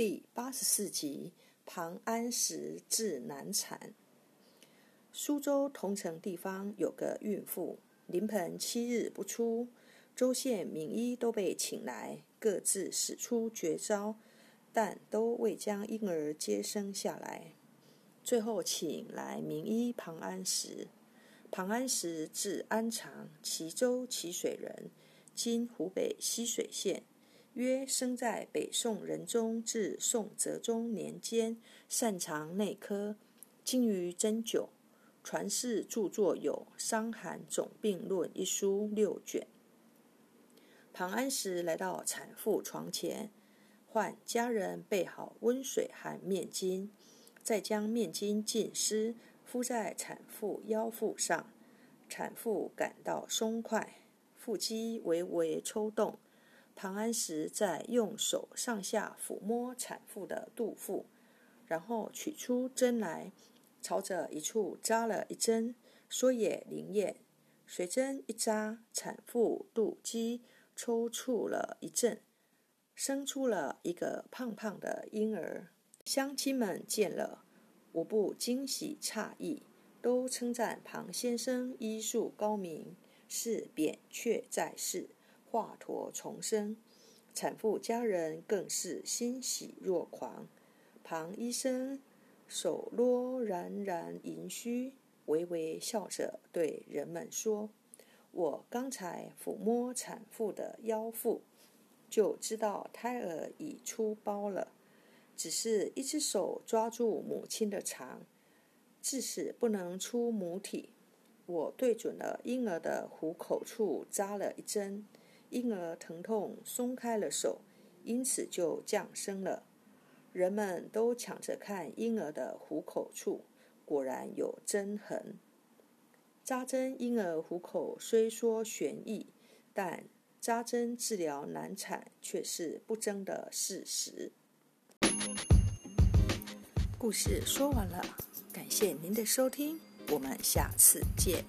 第八十四集：庞安石治难产。苏州桐城地方有个孕妇，临盆七日不出，州县名医都被请来，各自使出绝招，但都未将婴儿接生下来。最后请来名医庞安石。庞安石字安常，齐州齐水人，今湖北浠水县。约生在北宋仁宗至宋哲宗年间，擅长内科，精于针灸。传世著作有《伤寒总病论》一书六卷。庞安石来到产妇床前，唤家人备好温水和面巾，再将面巾浸湿，敷在产妇腰腹上。产妇感到松快，腹肌微微抽动。唐安石在用手上下抚摸产妇的肚腹，然后取出针来，朝着一处扎了一针，说也灵验。随针一扎，产妇肚肌抽搐了一阵，生出了一个胖胖的婴儿。乡亲们见了，无不惊喜诧异，都称赞庞先生医术高明，是扁鹊在世。华佗重生，产妇家人更是欣喜若狂。庞医生手落冉冉银须，微微笑着对人们说：“我刚才抚摸产妇的腰腹，就知道胎儿已出包了。只是一只手抓住母亲的肠，致使不能出母体。我对准了婴儿的虎口处扎了一针。”婴儿疼痛松开了手，因此就降生了。人们都抢着看婴儿的虎口处，果然有针痕。扎针婴儿虎口虽说悬异，但扎针治疗难产却是不争的事实。故事说完了，感谢您的收听，我们下次见。